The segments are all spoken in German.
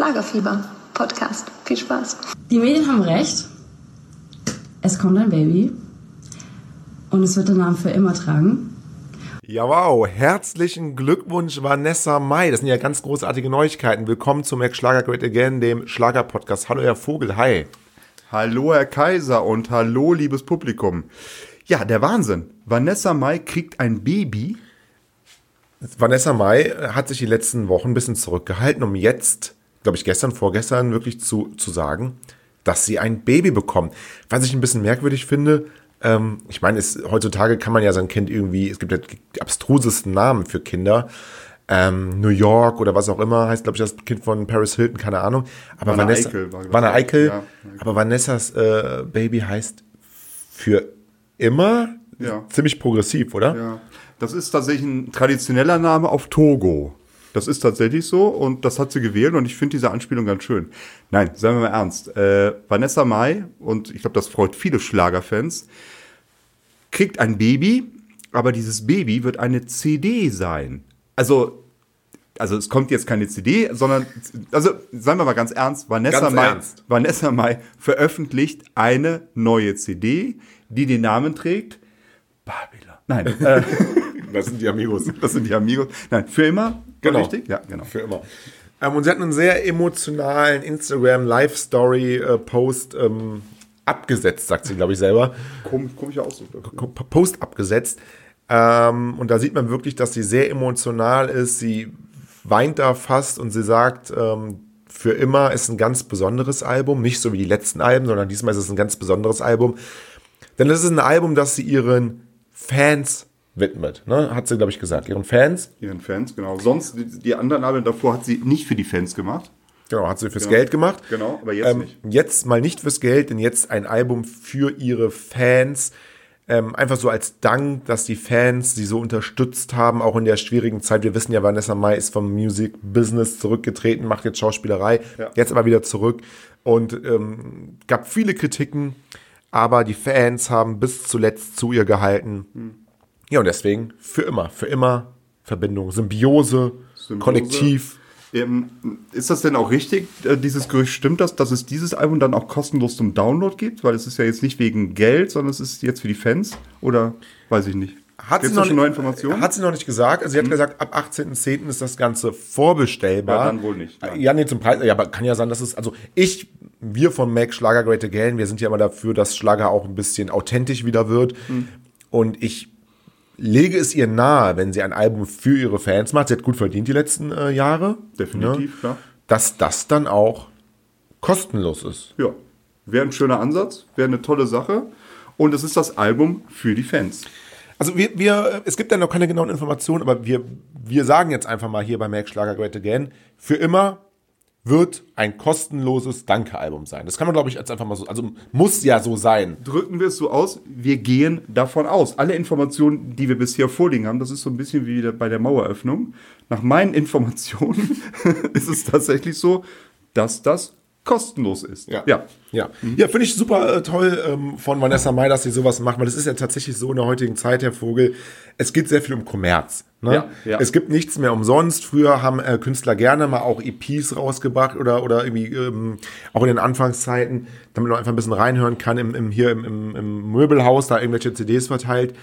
Schlagerfieber Podcast. Viel Spaß. Die Medien haben recht. Es kommt ein Baby. Und es wird den Namen für immer tragen. Ja, wow. Herzlichen Glückwunsch, Vanessa Mai. Das sind ja ganz großartige Neuigkeiten. Willkommen zum Mac Schlager Great Again, dem Schlager-Podcast. Hallo, Herr Vogel. Hi. Hallo, Herr Kaiser und hallo, liebes Publikum. Ja, der Wahnsinn. Vanessa Mai kriegt ein Baby. Vanessa Mai hat sich die letzten Wochen ein bisschen zurückgehalten, um jetzt, glaube ich, gestern, vorgestern wirklich zu, zu sagen, dass sie ein Baby bekommt. Was ich ein bisschen merkwürdig finde, ähm, ich meine, es, heutzutage kann man ja sein Kind irgendwie, es gibt ja die abstrusesten Namen für Kinder. Ähm, New York oder was auch immer heißt, glaube ich, das Kind von Paris Hilton, keine Ahnung. Aber Vanna Vanessa, Eichel war, Vanna ich. Eichel, Ja. aber Vanessas äh, Baby heißt für immer Ja. ziemlich progressiv, oder? Ja. Das ist tatsächlich ein traditioneller Name auf Togo. Das ist tatsächlich so und das hat sie gewählt und ich finde diese Anspielung ganz schön. Nein, seien wir mal ernst. Äh, Vanessa Mai, und ich glaube, das freut viele Schlagerfans, kriegt ein Baby, aber dieses Baby wird eine CD sein. Also, also es kommt jetzt keine CD, sondern, also seien wir mal ganz ernst, Vanessa, Ganz Mai, ernst. Vanessa Mai veröffentlicht eine neue CD, die den Namen trägt Babylon. Nein, äh, Das sind die Amigos. das sind die Amigos. Nein, für immer? Genau. Richtig? Ja, genau. Für immer. Ähm, und sie hat einen sehr emotionalen Instagram-Live-Story-Post ähm, abgesetzt, sagt sie, glaube ich, selber. Kom komischer Ausdruck. Post abgesetzt. Ähm, und da sieht man wirklich, dass sie sehr emotional ist. Sie weint da fast und sie sagt, ähm, für immer ist ein ganz besonderes Album. Nicht so wie die letzten Alben, sondern diesmal ist es ein ganz besonderes Album. Denn es ist ein Album, das sie ihren Fans widmet. Ne? Hat sie, glaube ich, gesagt. Ihren Fans. Ihren Fans, genau. Sonst, die, die anderen Alben davor hat sie nicht für die Fans gemacht. Genau, hat sie fürs Geld gemacht. Genau, aber jetzt ähm, nicht. Jetzt mal nicht fürs Geld, denn jetzt ein Album für ihre Fans. Ähm, einfach so als Dank, dass die Fans sie so unterstützt haben, auch in der schwierigen Zeit. Wir wissen ja, Vanessa Mai ist vom Music Business zurückgetreten, macht jetzt Schauspielerei, Ja. jetzt aber wieder zurück und ähm, gab viele Kritiken, aber die Fans haben bis zuletzt zu ihr gehalten. Hm. Ja, und deswegen für immer, für immer Verbindung, Symbiose, Symbiose. Kollektiv. Ähm, ist das denn auch richtig, äh, dieses Gerücht, stimmt das, dass es dieses Album dann auch kostenlos zum Download gibt? Weil es ist ja jetzt nicht wegen Geld, sondern es ist jetzt für die Fans? Oder weiß ich nicht. Hat Gibt's sie, noch nicht, neue Informationen? Mhm. hat sie noch nicht gesagt. Also sie hat gesagt, ab 18.10. ist das Ganze vorbestellbar. Ja, dann wohl nicht, ja. Ja, nee, zum Preis. Ja, aber kann ja sein, dass es, also ich, wir von Mac Schlager Great Again, wir sind ja immer dafür, dass Schlager auch ein bisschen authentisch wieder wird. Mhm. Und ich lege es ihr nahe, wenn sie ein Album für ihre Fans macht, sie hat gut verdient die letzten äh, Jahre. Definitiv, ne, klar. Dass das dann auch kostenlos ist. Ja, wäre ein schöner Ansatz, wäre eine tolle Sache. Und es ist das Album für die Fans. Also wir, wir, es gibt ja noch keine genauen Informationen, aber wir, wir sagen jetzt einfach mal hier bei Mac Schlager Great Again, für immer wird ein kostenloses Danke-Album sein. Das kann man, glaube ich, jetzt einfach mal so, also muss ja so sein. Drücken wir es so aus, wir gehen davon aus. Alle Informationen, die wir bisher vorliegen haben, das ist so ein bisschen wie bei der Maueröffnung. Nach meinen Informationen ist es tatsächlich so, dass das kostenlos ist. Ja. ja. Ja, ja finde ich super äh, toll ähm, von Vanessa Mai, dass sie sowas macht, weil das ist ja tatsächlich so in der heutigen Zeit, Herr Vogel. Es geht sehr viel um Kommerz. Ne? Ja, ja. Es gibt nichts mehr umsonst. Früher haben äh, Künstler gerne mal auch EPs rausgebracht oder, oder irgendwie ähm, auch in den Anfangszeiten, damit man einfach ein bisschen reinhören kann, im, im, hier im, im, im Möbelhaus, da irgendwelche CDs verteilt.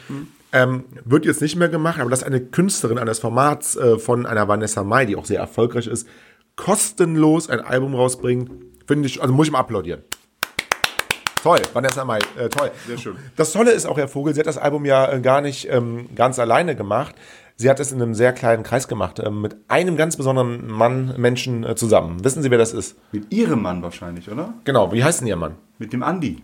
Ähm, wird jetzt nicht mehr gemacht, aber dass eine Künstlerin eines Formats äh, von einer Vanessa Mai, die auch sehr erfolgreich ist, kostenlos ein Album rausbringt, finde ich, also muss ich mal applaudieren. Toll, Vanessa Mai, äh, toll. Sehr schön. Das Tolle ist auch, Herr Vogel, sie hat das Album ja äh, gar nicht ähm, ganz alleine gemacht. Sie hat es in einem sehr kleinen Kreis gemacht, ähm, mit einem ganz besonderen Mann, Menschen äh, zusammen. Wissen Sie, wer das ist? Mit ihrem Mann wahrscheinlich, oder? Genau, wie heißt denn Ihr Mann? Mit dem Andi.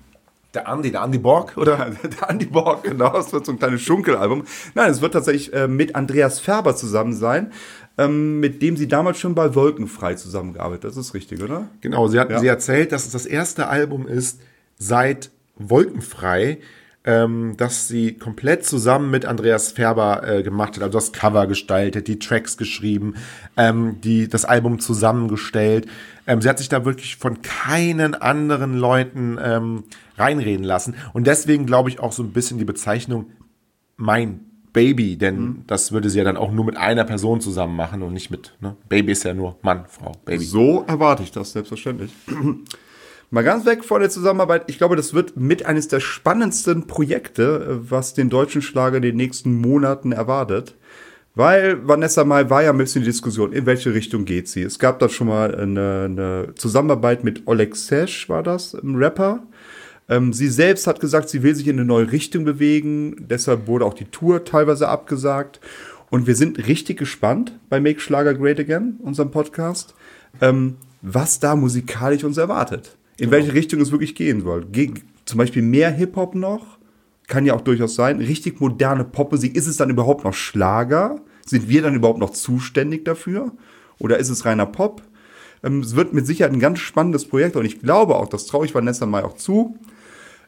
Der Andi, der Andi Borg, oder? Der Andi Borg, genau. Es wird so ein kleines Schunkelalbum. Nein, es wird tatsächlich äh, mit Andreas Färber zusammen sein, ähm, mit dem sie damals schon bei Wolkenfrei zusammengearbeitet. Das ist richtig, oder? Genau, sie hat Ja. sie erzählt, dass es das erste Album ist seit Wolkenfrei, ähm, das sie komplett zusammen mit Andreas Färber äh, gemacht hat. Also das Cover gestaltet, die Tracks geschrieben, ähm, die, das Album zusammengestellt. Ähm, sie hat sich da wirklich von keinen anderen Leuten ähm, reinreden lassen. Und deswegen glaube ich auch so ein bisschen die Bezeichnung mein Baby, denn das würde sie ja dann auch nur mit einer Person zusammen machen und nicht mit, ne? Baby ist ja nur Mann, Frau, Baby. So erwarte ich das, selbstverständlich. Mal ganz weg von der Zusammenarbeit. Ich glaube, das wird mit eines der spannendsten Projekte, was den deutschen Schlager in den nächsten Monaten erwartet. Weil Vanessa Mai war ja ein bisschen die Diskussion, in welche Richtung geht sie. Es gab da schon mal eine, eine Zusammenarbeit mit Oleg Sesh, war das, ein Rapper. Ähm, sie selbst hat gesagt, sie will sich in eine neue Richtung bewegen. Deshalb wurde auch die Tour teilweise abgesagt. Und wir sind richtig gespannt bei Make Schlager Great Again, unserem Podcast, ähm, was da musikalisch uns erwartet. In welche Richtung es wirklich gehen soll. Ge zum Beispiel mehr Hip-Hop noch. Kann ja auch durchaus sein. Richtig moderne Popmusik. Ist es dann überhaupt noch Schlager? Sind wir dann überhaupt noch zuständig dafür? Oder ist es reiner Pop? Ähm, es wird mit Sicherheit ein ganz spannendes Projekt und ich glaube auch, das traue ich Vanessa Mai auch zu,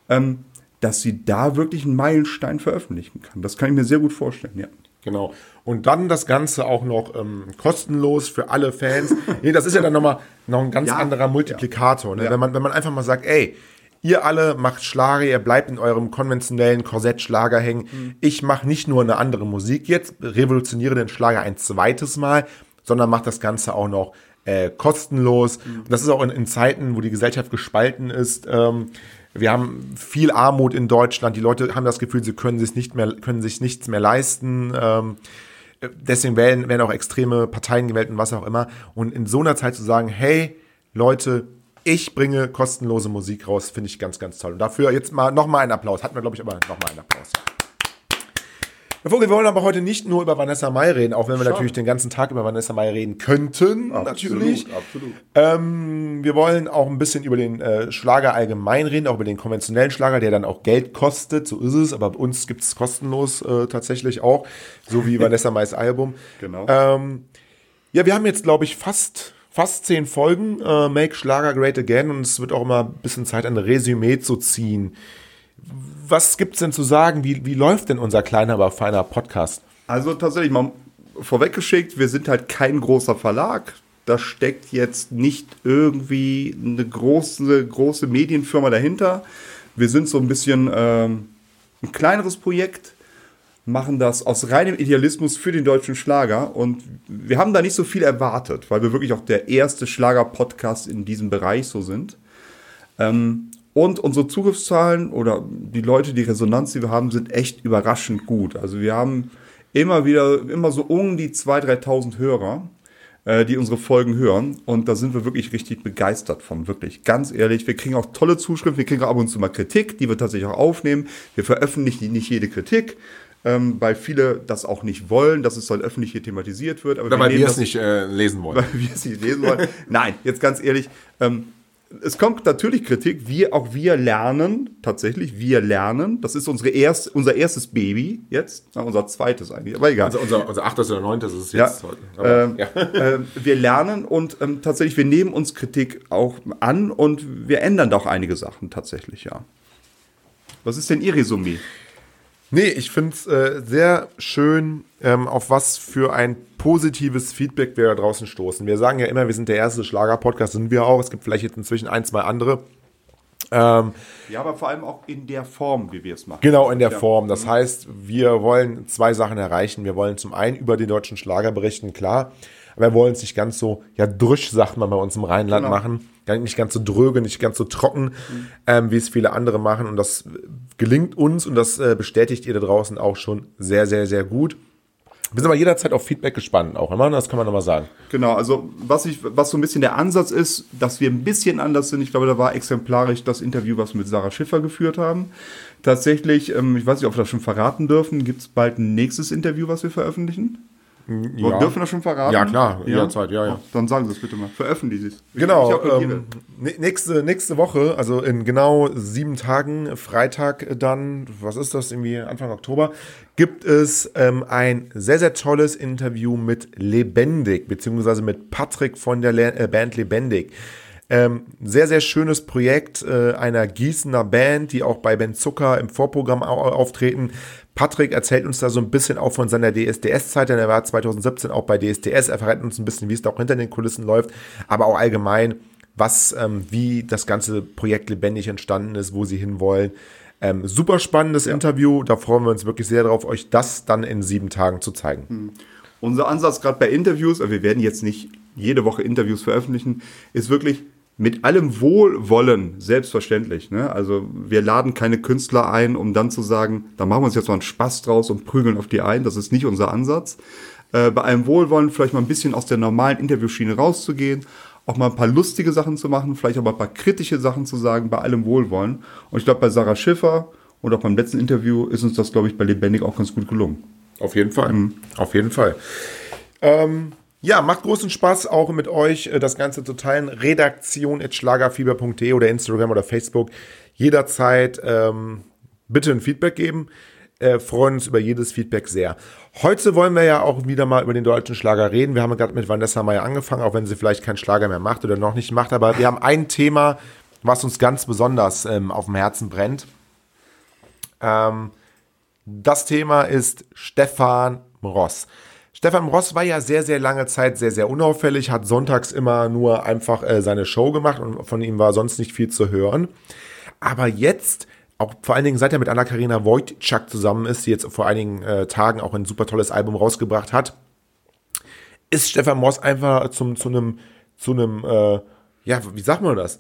ähm, dass sie da wirklich einen Meilenstein veröffentlichen kann. Das kann ich mir sehr gut vorstellen, ja. Genau. Und dann das Ganze auch noch ähm, kostenlos für alle Fans. nee, das ist ja dann nochmal noch ein ganz Ja. anderer Multiplikator. Ne? Ja. Wenn, man, wenn man einfach mal sagt, ey, ihr alle macht Schlager, ihr bleibt in eurem konventionellen Korsett Schlager hängen. Mhm. Ich mache nicht nur eine andere Musik jetzt, revolutioniere den Schlager ein zweites Mal, sondern mache das Ganze auch noch äh, kostenlos. Mhm. Und das ist auch in, in Zeiten, wo die Gesellschaft gespalten ist. Ähm, wir haben viel Armut in Deutschland. Die Leute haben das Gefühl, sie können sich nicht mehr, können sich nichts mehr leisten. Ähm, deswegen werden, werden auch extreme Parteien gewählt und was auch immer. Und in so einer Zeit zu sagen, hey, Leute, ich bringe kostenlose Musik raus, finde ich ganz, ganz toll. Und dafür jetzt mal nochmal einen Applaus. Hatten wir, glaube ich, aber nochmal einen Applaus. Herr Vogel, wir wollen aber heute nicht nur über Vanessa Mai reden, auch wenn wir Schade. natürlich den ganzen Tag über Vanessa Mai reden könnten, natürlich. absolut. Ähm, wir wollen auch ein bisschen über den äh, Schlager allgemein reden, auch über den konventionellen Schlager, der dann auch Geld kostet. So ist es, aber bei uns gibt es kostenlos äh, tatsächlich auch, so wie Vanessa Mais Album. Genau. Ähm, ja, wir haben jetzt, glaube ich, fast, fast zehn Folgen äh, Make Schlager Great Again und es wird auch immer ein bisschen Zeit, ein Resümee zu ziehen. Was gibt's denn zu sagen? Wie, wie läuft denn unser kleiner, aber feiner Podcast? Also tatsächlich mal vorweggeschickt, wir sind halt kein großer Verlag. Da steckt jetzt nicht irgendwie eine große, große Medienfirma dahinter. Wir sind so ein bisschen ähm, ein kleineres Projekt, machen das aus reinem Idealismus für den deutschen Schlager und wir haben da nicht so viel erwartet, weil wir wirklich auch der erste Schlager-Podcast in diesem Bereich so sind. Ähm, und unsere Zugriffszahlen oder die Leute, die Resonanz, die wir haben, sind echt überraschend gut. Also wir haben immer wieder, immer so um die 2.000, 3.000 Hörer, äh, die unsere Folgen hören. Und da sind wir wirklich richtig begeistert von, wirklich. Ganz ehrlich, wir kriegen auch tolle Zuschriften, wir kriegen auch ab und zu mal Kritik, die wir tatsächlich auch aufnehmen. Wir veröffentlichen nicht jede Kritik. Ähm, weil viele das auch nicht wollen, dass es dann öffentlich hier thematisiert wird. Aber Weil nehmen wir das- es nicht äh, lesen wollen. weil wir es nicht lesen wollen. Nein, jetzt ganz ehrlich, ähm, es kommt natürlich Kritik. Wir, auch wir lernen, tatsächlich, wir lernen. Das ist unsere erst, unser erstes Baby jetzt, Na, unser zweites eigentlich, aber egal. Also unser, unser achtes oder neuntes ist es Ja, jetzt heute. Aber, ähm, ja. äh, wir lernen und ähm, tatsächlich, wir nehmen uns Kritik auch an und wir ändern da auch einige Sachen tatsächlich, ja. Was ist denn Ihr Resümee? Nee, ich finde es äh, sehr schön, ähm, auf was für ein positives Feedback wir da draußen stoßen. Wir sagen ja immer, wir sind der erste Schlager-Podcast, sind wir auch. Es gibt vielleicht jetzt inzwischen ein, zwei andere. Ähm, Ja, aber vor allem auch in der Form, wie wir es machen. genau in der. Form. Das heißt, wir wollen zwei Sachen erreichen. Wir wollen zum einen über den deutschen Schlager berichten, klar. Aber wir wollen es nicht ganz so, ja, drüsch, sagt man bei uns im Rheinland Genau. machen. Nicht ganz so dröge, nicht ganz so trocken, ähm, wie es viele andere machen. Und das gelingt uns und das äh, bestätigt ihr da draußen auch schon sehr, sehr, sehr gut. Wir sind aber jederzeit auf Feedback gespannt, auch immer. Das kann man nochmal sagen. Genau, also was ich, was so ein bisschen der Ansatz ist, dass wir ein bisschen anders sind. Ich glaube, da war exemplarisch das Interview, was wir mit Sarah Schiffer geführt haben. Tatsächlich, ähm, ich weiß nicht, ob wir das schon verraten dürfen, gibt es bald ein nächstes Interview, was wir veröffentlichen? Ja. Dürfen wir das schon verraten? Ja, klar, jederzeit, ja, ja. Dann sagen Sie es bitte mal. Veröffentlichen Sie es. Genau, ähm, nä- nächste, nächste Woche, also in genau sieben Tagen, Freitag dann, was ist das, irgendwie Anfang Oktober, gibt es ähm, ein sehr, sehr tolles Interview mit Lebendig, beziehungsweise mit Patrick von der Le äh, Band Lebendig. Ähm, sehr, sehr schönes Projekt äh, einer Gießener Band, die auch bei Ben Zucker im Vorprogramm au auftreten. Patrick erzählt uns da so ein bisschen auch von seiner DSDS-Zeit, denn er war 2017 auch bei DSDS. Er verrät uns ein bisschen, wie es da auch hinter den Kulissen läuft, aber auch allgemein, was, ähm, wie das ganze Projekt lebendig entstanden ist, wo sie hinwollen. Ähm, super spannendes Interview. Da freuen wir uns wirklich sehr darauf, euch das dann in sieben Tagen zu zeigen. Unser Ansatz gerade bei Interviews, wir werden jetzt nicht jede Woche Interviews veröffentlichen, ist wirklich mit allem Wohlwollen selbstverständlich. Ne? Also wir laden keine Künstler ein, um dann zu sagen, da machen wir uns jetzt mal einen Spaß draus und prügeln auf die ein. Das ist nicht unser Ansatz. Äh, bei allem Wohlwollen vielleicht mal ein bisschen aus der normalen Interviewschiene rauszugehen, auch mal ein paar lustige Sachen zu machen, vielleicht auch mal ein paar kritische Sachen zu sagen, bei allem Wohlwollen. Und ich glaube, bei Sarah Schiffer und auch beim letzten Interview ist uns das, glaube ich, bei Lebendig auch ganz gut gelungen. Auf jeden Fall. Auf jeden Fall. Ähm, ja, macht großen Spaß auch mit euch äh, das Ganze zu teilen. Redaktion schlagerfieber.de oder Instagram oder Facebook. Jederzeit ähm, bitte ein Feedback geben. Äh, freuen uns über jedes Feedback sehr. Heute wollen wir ja auch wieder mal über den deutschen Schlager reden. Wir haben gerade mit Vanessa Meyer angefangen, auch wenn sie vielleicht keinen Schlager mehr macht oder noch nicht macht. Aber wir haben ein Thema, was uns ganz besonders ähm, auf dem Herzen brennt. Ähm, das Thema ist Stefan Ross. Stefan Ross war ja sehr, sehr lange Zeit sehr, sehr unauffällig, hat sonntags immer nur einfach äh, seine Show gemacht und von ihm war sonst nicht viel zu hören. Aber jetzt, auch vor allen Dingen seit er mit Anna-Karina Wojcik zusammen ist, die jetzt vor einigen äh, Tagen auch ein super tolles Album rausgebracht hat, ist Stefan Ross einfach zum, zu einem, zu einem, äh, ja, wie sagt man das?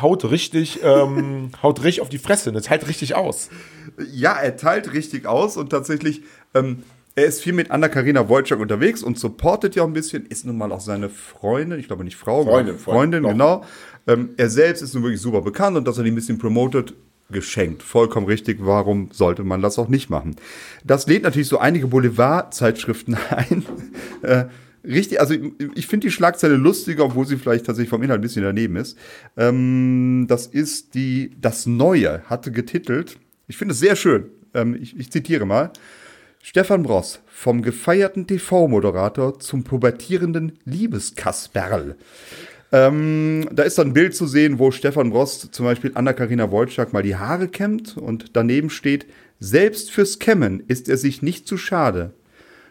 Haut richtig, ähm, haut richtig auf die Fresse, das teilt richtig aus. Ja, er teilt richtig aus und tatsächlich, ähm, er ist viel mit Anna-Karina Wojcik unterwegs und supportet ja auch ein bisschen, ist nun mal auch seine Freundin, ich glaube nicht Frau, Freundin, Freundin, Freundin, genau. Ähm, er selbst ist nun wirklich super bekannt und dass er die ein bisschen promotet, geschenkt. Vollkommen richtig. Warum sollte man das auch nicht machen? Das lädt natürlich so einige Boulevard-Zeitschriften ein. äh, richtig, also ich, ich finde die Schlagzeile lustiger, obwohl sie vielleicht tatsächlich vom Inhalt ein bisschen daneben ist. Ähm, das ist die, das Neue, hatte getitelt. Ich finde es sehr schön. Ähm, ich, ich zitiere mal. Stefan Bross, vom gefeierten TV-Moderator zum pubertierenden Liebeskasperl. Ähm, da ist dann ein Bild zu sehen, wo Stefan Bross zum Beispiel Anna-Karina Wojcik mal die Haare kämmt und daneben steht, selbst fürs Kämmen ist er sich nicht zu schade.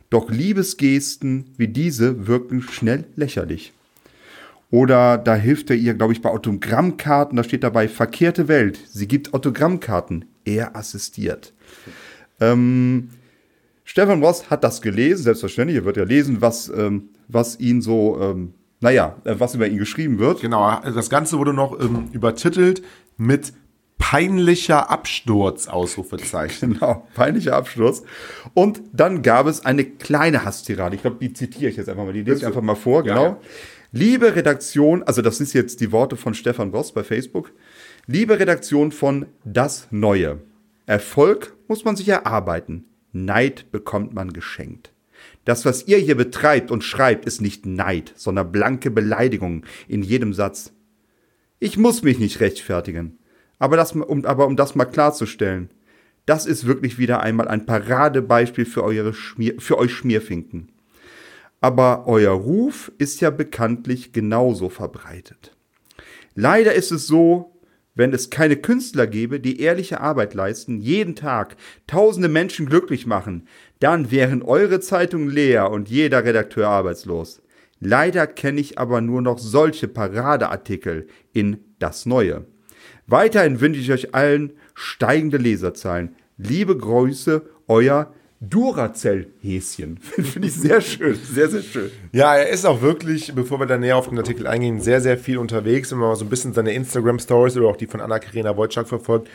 Doch Liebesgesten wie diese wirken schnell lächerlich. Oder da hilft er ihr, glaube ich, bei Autogrammkarten, da steht dabei verkehrte Welt. Sie gibt Autogrammkarten, er assistiert. Ähm, Stefan Ross hat das gelesen, selbstverständlich. Er wird ja lesen, was, ähm, was ihn so, ähm, naja, äh, was über ihn geschrieben wird. Genau, das Ganze wurde noch ähm, übertitelt mit peinlicher Absturz, Ausrufezeichen. Genau, peinlicher Absturz. Und dann gab es eine kleine Hasstirade. Ich glaube, die zitiere ich jetzt einfach mal. Die lese ich einfach mal vor, genau. ja. Liebe Redaktion, also das ist jetzt die Worte von Stefan Ross bei Facebook. Liebe Redaktion von Das Neue. Erfolg muss man sich erarbeiten. Neid bekommt man geschenkt. Das, was ihr hier betreibt und schreibt, ist nicht Neid, sondern blanke Beleidigung in jedem Satz. Ich muss mich nicht rechtfertigen. Aber, das, um, aber um das mal klarzustellen, das ist wirklich wieder einmal ein Paradebeispiel für, eure Schmier, für euch Schmierfinken. Aber euer Ruf ist ja bekanntlich genauso verbreitet. Leider ist es so, wenn es keine Künstler gäbe, die ehrliche Arbeit leisten, jeden Tag tausende Menschen glücklich machen, dann wären eure Zeitungen leer und jeder Redakteur arbeitslos. Leider kenne ich aber nur noch solche Paradeartikel in Das Neue. Weiterhin wünsche ich euch allen steigende Leserzahlen. Liebe Grüße, euer Duracell-Häschen. Finde ich sehr schön, sehr, sehr schön. Ja, er ist auch wirklich, bevor wir da näher auf den Artikel eingehen, sehr, sehr viel unterwegs. Wenn man mal so ein bisschen seine Instagram-Stories oder auch die von Anna-Karina Wojcik verfolgt,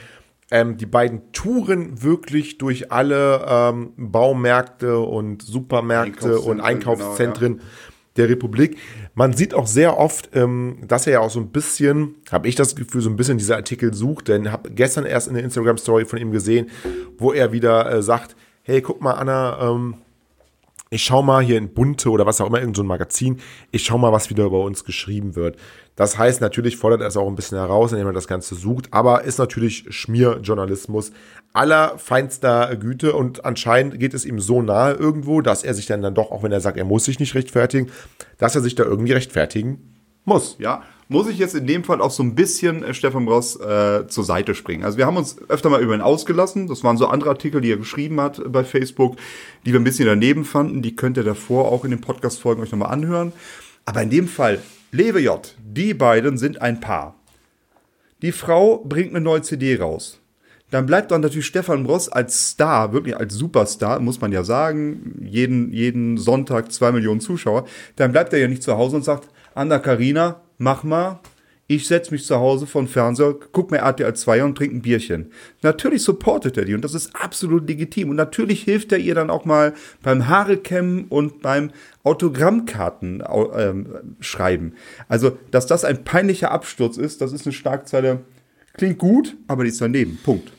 ähm, die beiden touren wirklich durch alle ähm, Baumärkte und Supermärkte und Einkaufszentren genau, der Republik. Man sieht auch sehr oft, ähm, dass er ja auch so ein bisschen, habe ich das Gefühl, so ein bisschen diese Artikel sucht, denn habe gestern erst eine Instagram-Story von ihm gesehen, wo er wieder äh, sagt, hey, guck mal, Anna, ähm, ich schau mal hier in Bunte oder was auch immer, irgendein so Magazin, ich schau mal, was wieder über uns geschrieben wird. Das heißt, natürlich fordert er es auch ein bisschen heraus, indem er das Ganze sucht, aber ist natürlich Schmierjournalismus aller feinster Güte und anscheinend geht es ihm so nahe irgendwo, dass er sich dann, dann doch, auch wenn er sagt, er muss sich nicht rechtfertigen, dass er sich da irgendwie rechtfertigen muss. Ja, muss ich jetzt in dem Fall auch so ein bisschen äh, Stefan Ross äh, zur Seite springen. Also wir haben uns öfter mal über ihn ausgelassen. Das waren so andere Artikel, die er geschrieben hat äh, bei Facebook, die wir ein bisschen daneben fanden. Die könnt ihr davor auch in den Podcast-Folgen euch nochmal anhören. Aber in dem Fall, Lewe J, die beiden sind ein Paar. Die Frau bringt eine neue CD raus. dann bleibt dann natürlich Stefan Ross als Star, wirklich als Superstar, muss man ja sagen, jeden, jeden Sonntag zwei Millionen Zuschauer, dann bleibt er ja nicht zu Hause und sagt, Anna Karina, mach mal, ich setze mich zu Hause vor den Fernseher, guck mir RTL 2 und trinke ein Bierchen. Natürlich supportet er die und das ist absolut legitim. Und natürlich hilft er ihr dann auch mal beim Haarekämmen und beim Autogrammkarten ähm, schreiben. Also, dass das ein peinlicher Absturz ist, das ist eine Schlagzeile. Klingt gut, aber die ist daneben. Punkt.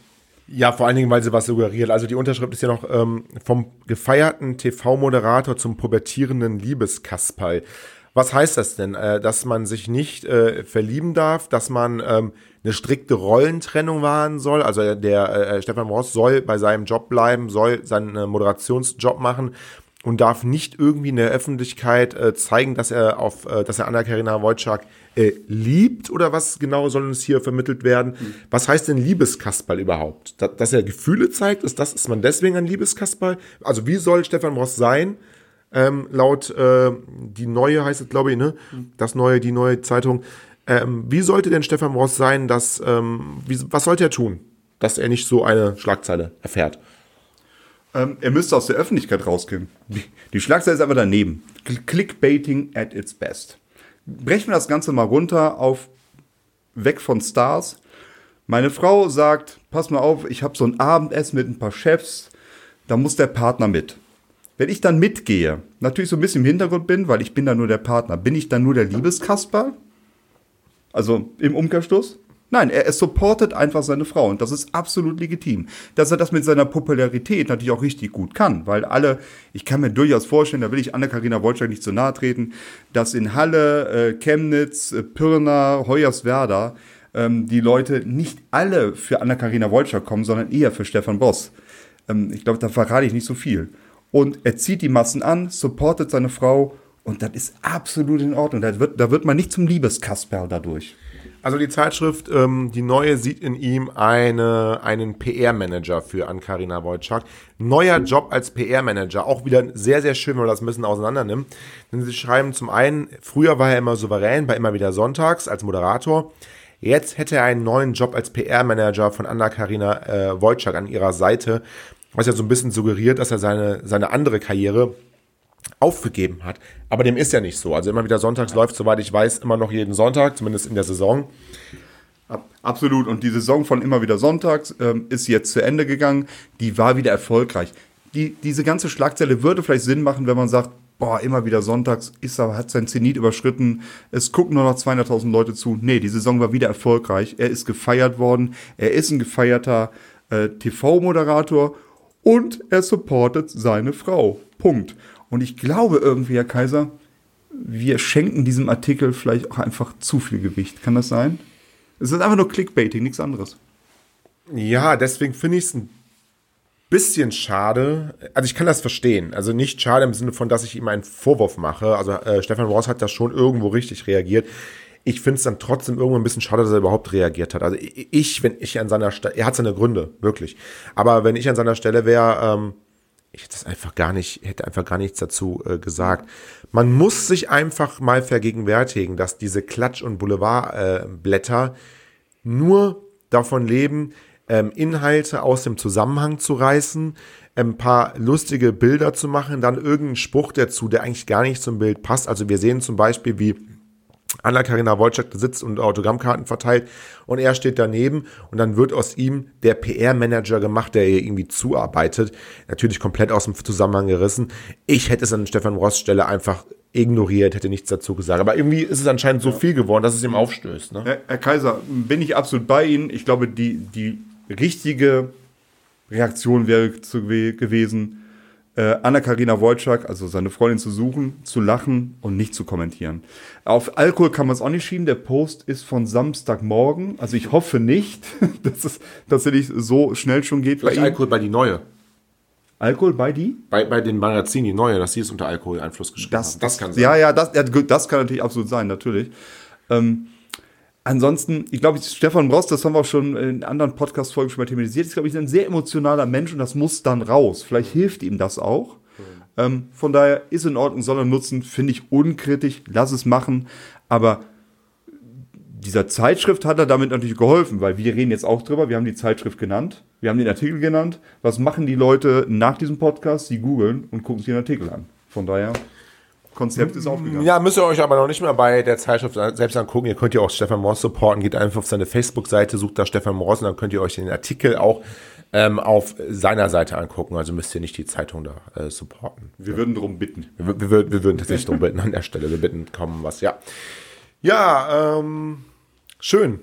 Ja, vor allen Dingen, weil sie was suggeriert. Also die Unterschrift ist ja noch ähm, vom gefeierten TV-Moderator zum pubertierenden Liebeskasperl. Was heißt das denn? Äh, dass man sich nicht äh, verlieben darf, dass man ähm, eine strikte Rollentrennung wahren soll. Also der äh, Stefan Ross soll bei seinem Job bleiben, soll seinen Moderationsjob machen und darf nicht irgendwie in der Öffentlichkeit zeigen, dass er auf, dass er Anna-Karina Wojcik liebt oder was genau soll uns hier vermittelt werden? Mhm. Was heißt denn Liebeskasperl überhaupt? Da, dass er Gefühle zeigt, ist das, ist man deswegen ein Liebeskasperl? Also wie soll Stefan Ross sein? Ähm, laut äh, die neue heißt es, glaube ich, ne? Das neue, die neue Zeitung. Ähm, wie sollte denn Stefan Ross sein, dass, ähm, wie, was sollte er tun, dass er nicht so eine Schlagzeile erfährt? Ähm, er müsste aus der Öffentlichkeit rausgehen. Die, die Schlagzeile ist aber daneben. Clickbaiting at its best. Brechen wir das Ganze mal runter auf weg von Stars. Meine Frau sagt, pass mal auf, ich habe so ein Abendessen mit ein paar Chefs, da muss der Partner mit. Wenn ich dann mitgehe, natürlich so ein bisschen im Hintergrund bin, weil ich bin da nur der Partner, bin ich dann nur der Liebeskasper? Also im Umkehrschluss? Nein, er, er supportet einfach seine Frau und das ist absolut legitim. Dass er das mit seiner Popularität natürlich auch richtig gut kann, weil alle, ich kann mir durchaus vorstellen, da will ich Anna-Karina Wolczak nicht zu nahe treten, dass in Halle, äh, Chemnitz, äh, Pirna, Hoyerswerda ähm, die Leute nicht alle für Anna-Karina Wolczak kommen, sondern eher für Stefan Boss. Ähm, ich glaube, da verrate ich nicht so viel und er zieht die Massen an, supportet seine Frau und das ist absolut in Ordnung. Da wird, da wird man nicht zum Liebeskasperl dadurch. Also die Zeitschrift, ähm, die neue, sieht in ihm eine, einen PR-Manager für Ankarina Wojcik. Neuer Job als PR-Manager, auch wieder sehr, sehr schön, wenn man das ein bisschen auseinander nimmt. Denn sie schreiben zum einen, früher war er immer souverän, bei immer wieder sonntags als Moderator. Jetzt hätte er einen neuen Job als PR-Manager von Anna-Karina äh, Wojcik an ihrer Seite was ja so ein bisschen suggeriert, dass er seine, seine andere Karriere aufgegeben hat. Aber dem ist ja nicht so. Also immer wieder sonntags läuft, soweit ich weiß, immer noch jeden Sonntag, zumindest in der Saison. Absolut. Und die Saison von immer wieder sonntags ähm, ist jetzt zu Ende gegangen. Die war wieder erfolgreich. Die, diese ganze Schlagzeile würde vielleicht Sinn machen, wenn man sagt, boah, immer wieder sonntags ist er, hat sein Zenit überschritten. Es gucken nur noch 200.000 Leute zu. Nee, die Saison war wieder erfolgreich. Er ist gefeiert worden. Er ist ein gefeierter äh, TV-Moderator und er supportet seine Frau. Punkt. Und ich glaube irgendwie, Herr Kaiser, wir schenken diesem Artikel vielleicht auch einfach zu viel Gewicht. Kann das sein? Es ist einfach nur Clickbaiting, nichts anderes. Ja, deswegen finde ich es ein bisschen schade. Also ich kann das verstehen. Also nicht schade im Sinne von, dass ich ihm einen Vorwurf mache. Also äh, Stefan Ross hat da schon irgendwo richtig reagiert ich finde es dann trotzdem irgendwo ein bisschen schade, dass er überhaupt reagiert hat. Also ich, wenn ich an seiner Stelle, er hat seine Gründe, wirklich. Aber wenn ich an seiner Stelle wäre, ähm, ich hätte das einfach gar nicht, hätte einfach gar nichts dazu äh, gesagt. Man muss sich einfach mal vergegenwärtigen, dass diese Klatsch- und Boulevardblätter äh, nur davon leben, ähm, Inhalte aus dem Zusammenhang zu reißen, ein paar lustige Bilder zu machen, dann irgendeinen Spruch dazu, der eigentlich gar nicht zum Bild passt. Also wir sehen zum Beispiel, wie Anna-Karina Wojcik sitzt und Autogrammkarten verteilt und er steht daneben und dann wird aus ihm der PR-Manager gemacht, der ihr irgendwie zuarbeitet. Natürlich komplett aus dem Zusammenhang gerissen. Ich hätte es an Stefan Ross Stelle einfach ignoriert, hätte nichts dazu gesagt. Aber irgendwie ist es anscheinend so viel geworden, dass es ihm aufstößt. Ne? Herr, Herr Kaiser, bin ich absolut bei Ihnen. Ich glaube, die, die richtige Reaktion wäre zu, gewesen, äh, Anna-Karina Wojcik, also seine Freundin, zu suchen, zu lachen und nicht zu kommentieren. Auf Alkohol kann man es auch nicht schieben. Der Post ist von Samstagmorgen. Also ich hoffe nicht, dass es tatsächlich so schnell schon geht. Vielleicht Alkohol bei die Neue. Alkohol bei die? Bei, bei den Magazinen, die Neue, dass sie es unter Alkoholeinfluss geschrieben das, haben. Das kann sein. Ja, ja, das, ja, das kann natürlich absolut sein, natürlich. Ähm, Ansonsten, ich glaube, Stefan Bross, das haben wir auch schon in anderen Podcast-Folgen schon mal thematisiert, ist, glaube ich, ein sehr emotionaler Mensch und das muss dann raus. Vielleicht hilft ihm das auch. Mhm. Ähm, von daher ist in Ordnung, soll er nutzen, finde ich unkritisch, lass es machen. Aber dieser Zeitschrift hat er damit natürlich geholfen, weil wir reden jetzt auch drüber. Wir haben die Zeitschrift genannt, wir haben den Artikel genannt. Was machen die Leute nach diesem Podcast? Sie googeln und gucken sich den Artikel an. Von daher, Konzept ist aufgegangen. Ja, müsst ihr euch aber noch nicht mehr bei der Zeitschrift selbst angucken. Ihr könnt ja auch Stefan Moss supporten. Geht einfach auf seine Facebook-Seite, sucht da Stefan Moss und dann könnt ihr euch den Artikel auch ähm, auf seiner Seite angucken. Also müsst ihr nicht die Zeitung da äh, supporten. Wir würden darum bitten. Wir, wir, wir, wir würden tatsächlich darum bitten an der Stelle. Wir bitten kaum was, ja. Ja, ähm, schön.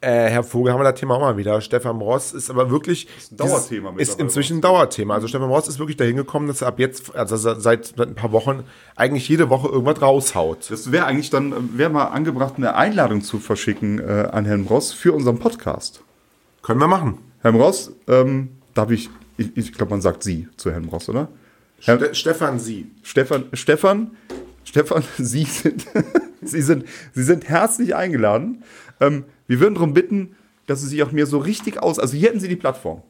Äh, Herr Vogel, haben wir das Thema auch mal wieder. Stefan Ross ist aber wirklich. Ist ein Dauerthema Ist mittlerweile. inzwischen ein Dauerthema. Also Stefan Ross ist wirklich dahin gekommen, dass er ab jetzt, also seit, seit ein paar Wochen, eigentlich jede Woche irgendwas raushaut. Das wäre eigentlich dann, wäre mal angebracht, eine Einladung zu verschicken äh, an Herrn Ross für unseren Podcast. Können wir machen. Herrn Ross, ähm, darf ich, ich, ich glaube, man sagt Sie zu Herrn Ross, oder? Herr, Ste Stefan Sie. Stefan, Stefan, Stefan, Sie sind, Sie sind, Sie sind herzlich eingeladen. Ähm, wir würden darum bitten, dass Sie sich auch mir so richtig aus, also hier hätten Sie die Plattform.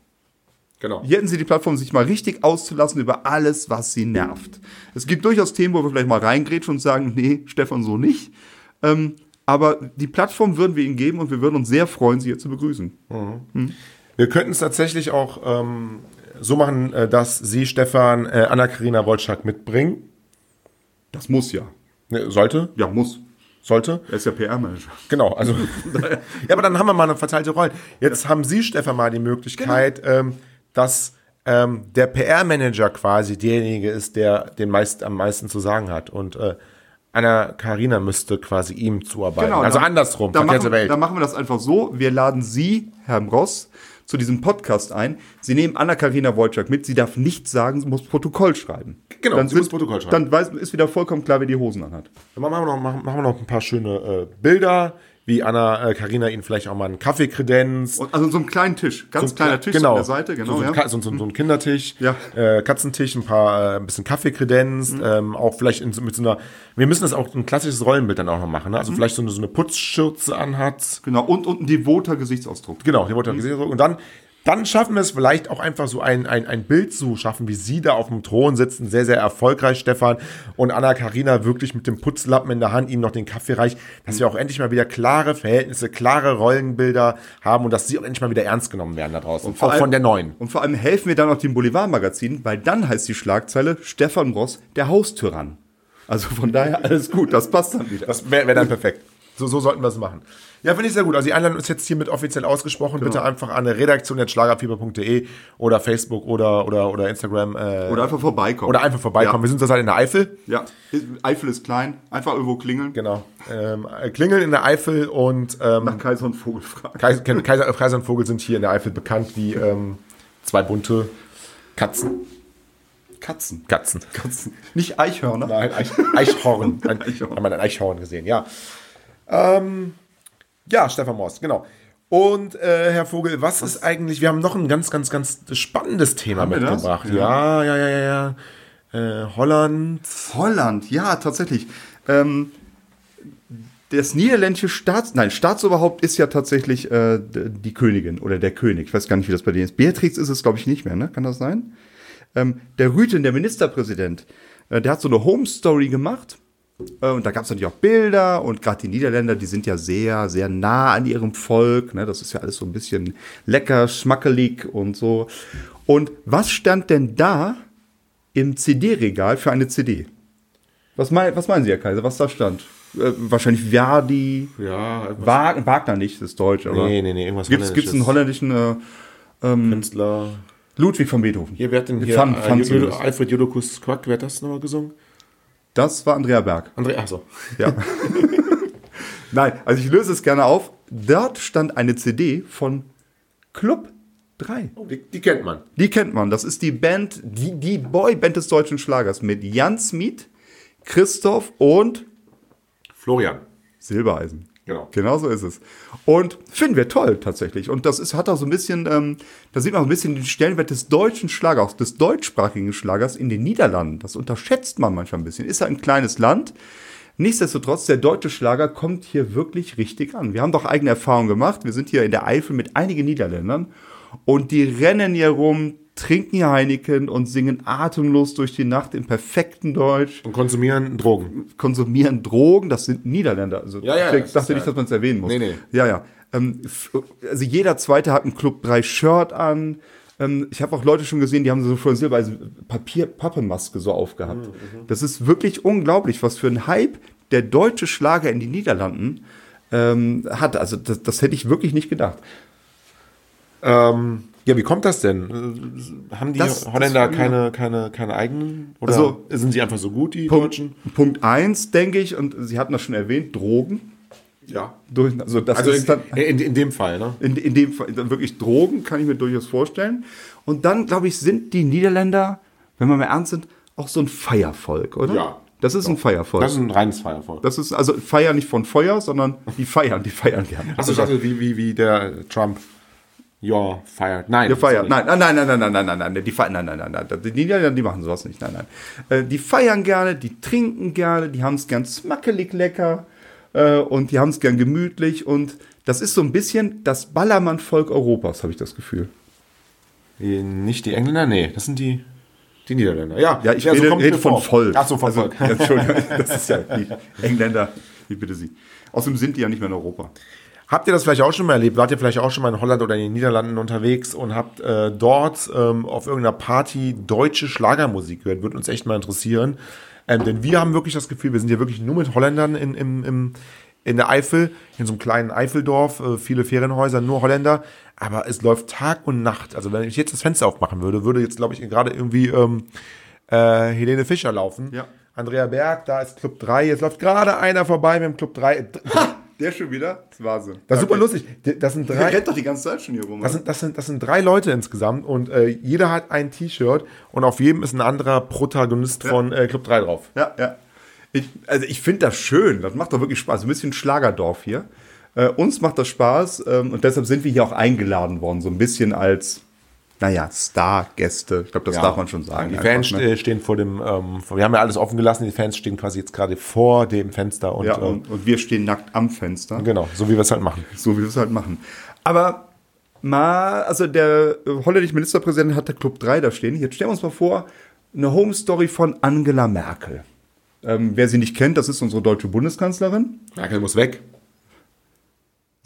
Genau. Hier hätten Sie die Plattform, sich mal richtig auszulassen über alles, was Sie nervt. Es gibt durchaus Themen, wo wir vielleicht mal reingrätschen und sagen, nee, Stefan, so nicht. Ähm, aber die Plattform würden wir Ihnen geben und wir würden uns sehr freuen, Sie hier zu begrüßen. Wir könnten es tatsächlich auch ähm, so machen, äh, dass Sie, Stefan, äh, Anna-Karina Wolczak mitbringen. Das muss ja. Ne, sollte? Ja, muss. Sollte? Er ist ja PR-Manager. Genau, also. ja, aber dann haben wir mal eine verteilte Rolle. Jetzt haben Sie, Stefan, mal die Möglichkeit, ähm, dass ähm, der PR-Manager quasi derjenige ist, der den meist, am meisten zu sagen hat. Und äh, Anna Karina müsste quasi ihm zuarbeiten. also dann- andersrum, Dann machen, Welt. dann machen wir das einfach so. Wir laden Sie, Herrn Ross, zu diesem Podcast ein. Sie nehmen Anna-Karina Wojcik mit. Sie darf nichts sagen, sie muss Protokoll schreiben. Genau, dann sie muss Protokoll schreiben. Dann weiß, ist wieder vollkommen klar, wer die Hosen anhat. Dann machen wir noch, machen, machen wir noch ein paar schöne äh, Bilder, wie Anna äh, Karina Ihnen vielleicht auch mal einen Kaffee kredenzt. Also so einen kleinen Tisch. Ganz So ein kleiner Kle- Tisch genau. an der Seite. Genau, so, so, ja. so, so, ein Kindertisch, Ja. äh, Katzentisch, ein paar, äh, ein bisschen Kaffee kredenzt, ähm, auch vielleicht in, mit so einer, wir müssen das auch ein klassisches Rollenbild dann auch noch machen, ne? also vielleicht so eine, so eine Putzschürze anhat, Genau. Und, und ein devoter Gesichtsausdruck. genau, wollte ich gesehen und dann, dann schaffen wir es vielleicht auch einfach so ein, ein, ein Bild zu schaffen, wie sie da auf dem Thron sitzen, sehr, sehr erfolgreich, Stefan, und Anna Karina wirklich mit dem Putzlappen in der Hand ihnen noch den Kaffee reicht, dass wir auch endlich mal wieder klare Verhältnisse, klare Rollenbilder haben und dass sie auch endlich mal wieder ernst genommen werden da draußen, vor auch allem- von der neuen. Und vor allem helfen wir dann auch dem Boulevardmagazin, weil dann heißt die Schlagzeile Stefan Ross, der Haustyrann. Also von daher alles gut, das passt dann wieder. Das wäre wär dann perfekt. So, so sollten wir es machen. Ja, finde ich sehr gut. Also die Einladung ist jetzt hiermit offiziell ausgesprochen. Bitte einfach an redaktion.schlagerfieber.de oder Facebook oder, oder, oder Instagram. Äh, Oder einfach vorbeikommen. oder einfach vorbeikommen. Wir sind zurzeit in der Eifel. Ja, Eifel ist klein, einfach irgendwo klingeln. Genau. Ähm, äh, klingeln in der Eifel und ähm, Nach Kaiser und Vogel fragen. Kaiser, Kaiser, Kaiser und Vogel sind hier in der Eifel bekannt wie ähm, zwei bunte Katzen. Katzen. Katzen. Katzen. Nicht Eichhörner. Nein, Eich, Eichhorn. Ein, Eichhorn. Haben wir ein Eichhorn gesehen, ja. Ähm, ja, Stefan Morst, genau. Und äh, Herr Vogel, was, ist eigentlich, wir haben noch ein ganz, ganz, ganz spannendes Thema Haben mitgebracht. Ja, ja, ja, ja, ja. Äh, Holland. Holland, ja, tatsächlich. Ähm, das niederländische Staats... Nein, Staatsoberhaupt ist ja tatsächlich äh, die Königin oder der König. Ich weiß gar nicht, wie das bei denen ist. Beatrix ist es, glaube ich, nicht mehr, ne? Kann das sein? Ähm, der Rüten, der Ministerpräsident, äh, der hat so eine Home-Story gemacht. Äh, Und da gab es natürlich auch Bilder und gerade die Niederländer, die sind ja sehr, sehr nah an ihrem Volk. Ne? Das ist ja alles so ein bisschen lecker, schmackelig und so. Und was stand denn da im CD-Regal für eine CD? Was, mein, was meinen Sie, Herr Kaiser, was da stand? Äh, wahrscheinlich Verdi, Ja, Wag Wagner nicht, das ist Deutsch, aber. Nee, nee, nee, irgendwas Gibt's, gibt's einen holländischen äh, Künstler. Ludwig von Beethoven? Hier, wer hat denn hier? Fun- Fun. Alfred Jodokus Quack, wer hat das nochmal gesungen? Das war Andrea Berg. André, achso. Ja. Nein, also ich löse es gerne auf. Dort stand eine CD von Club 3. Oh, die, die kennt man. Die kennt man. Das ist die Band, die, die Boyband des deutschen Schlagers mit Jan Smith, Christoph und Florian. Silbereisen. Genau. Genau so ist es. Und finden wir toll tatsächlich. Und das ist, hat auch so ein bisschen, ähm, da sieht man auch ein bisschen den Stellenwert des deutschen Schlagers, des deutschsprachigen Schlagers in den Niederlanden. Das unterschätzt man manchmal ein bisschen. Ist ja ein kleines Land. Nichtsdestotrotz, der deutsche Schlager kommt hier wirklich richtig an. Wir haben doch eigene Erfahrungen gemacht. Wir sind hier in der Eifel mit einigen Niederländern und die rennen hier rum, trinken ihr Heineken und singen atemlos durch die Nacht im perfekten Deutsch, Und konsumieren Drogen. konsumieren Drogen, das sind Niederländer. Also Ja, ja, ich das dachte ist nicht, ja- dass man es erwähnen muss. Nee, nee. Ja, ja. Ähm, also jeder Zweite hat ein Club 3 Shirt an. Ähm, ich habe auch Leute schon gesehen, die haben so von Silber also Papier, Pappemaske so aufgehabt. Mhm, Das ist wirklich unglaublich, was für ein Hype der deutsche Schlager in den Niederlanden ähm, hat. Also das, das hätte ich wirklich nicht gedacht. Ähm, ja, wie kommt das denn? Äh, Haben die Das- Holländer das- keine, keine, keine eigenen? Oder Also- sind sie einfach so gut, die Punkt, Deutschen? Punkt eins, denke ich, und Sie hatten das schon erwähnt, Drogen. Ja. Durch, also das Also ist in, dann, in, in dem Fall, ne? In, in dem Fall dann wirklich Drogen, kann ich mir durchaus vorstellen. Und dann, glaube ich, sind die Niederländer, wenn wir mal ernst sind, auch so ein Feiervolk, oder? Ja. Das ist ein Feiervolk. Das ist ein reines Feiervolk. Das ist also Feier nicht von Feuer, sondern die feiern, die feiern gerne. Ich dachte, wie, wie, wie der Trump. Ja, feiert. Nein. Das ist Nein, nein, nein, nein, nein, nein, nein, nein, die feiern, nein, nein, nein, nein. Die Niederländer, die machen sowas nicht. Nein, nein. Äh, Die feiern gerne, die trinken gerne, die haben es gern smackelig lecker äh, und die haben es gern gemütlich und das ist so ein bisschen das Ballermann-Volk Europas, habe ich das Gefühl. nicht. Die Engländer? Nee, das sind die, die Niederländer. Ja, Ja, ich so rede, kommt rede von. Volk. Ach so, von also, Volk. Ja, Entschuldigung, das ist ja die Engländer, ich bitte Sie. Außerdem sind die ja nicht mehr in Europa. Habt ihr das vielleicht auch schon mal erlebt? Wart ihr vielleicht auch schon mal in Holland oder in den Niederlanden unterwegs und habt äh, dort ähm, auf irgendeiner Party deutsche Schlagermusik gehört? Würde uns echt mal interessieren. Ähm, denn wir haben wirklich das Gefühl, wir sind hier wirklich nur mit Holländern in, im, im, in der Eifel, in so einem kleinen Eifeldorf, äh, viele Ferienhäuser, nur Holländer. Aber es läuft Tag und Nacht. Also wenn ich jetzt das Fenster aufmachen würde, würde jetzt, glaube ich, gerade irgendwie ähm, äh, Helene Fischer laufen. Ja. Andrea Berg, da ist Club 3. Jetzt läuft gerade einer vorbei mit dem Club 3. Der schon wieder? Das ist Wahnsinn. Das ist super lustig. Das sind Der drei, rennt doch die ganze Zeit schon hier rum. das sind, das sind, das sind drei Leute insgesamt und äh, jeder hat ein T-Shirt und auf jedem ist ein anderer Protagonist von äh, Club 3 drauf. Ja, ja. Ich, also ich finde das schön. Das macht doch wirklich Spaß. Ein bisschen Schlagerdorf hier. Äh, uns macht das Spaß ähm, und deshalb sind wir hier auch eingeladen worden. So ein bisschen als, naja, Stargäste. Ich glaube, das darf man schon sagen. Die einfach, Fans ne? äh, stehen vor dem, ähm, wir haben ja alles offen gelassen, die Fans stehen quasi jetzt gerade vor dem Fenster und, Ja, äh, und, und wir stehen nackt am Fenster. genau, so wie wir es halt machen. So wie wir es halt machen. Aber mal, also der holländische Ministerpräsident hat der Club 3 da stehen. Jetzt stellen wir uns mal vor, eine Home Story von Angela Merkel. Ähm, wer sie nicht kennt, das ist unsere deutsche Bundeskanzlerin. Merkel muss weg.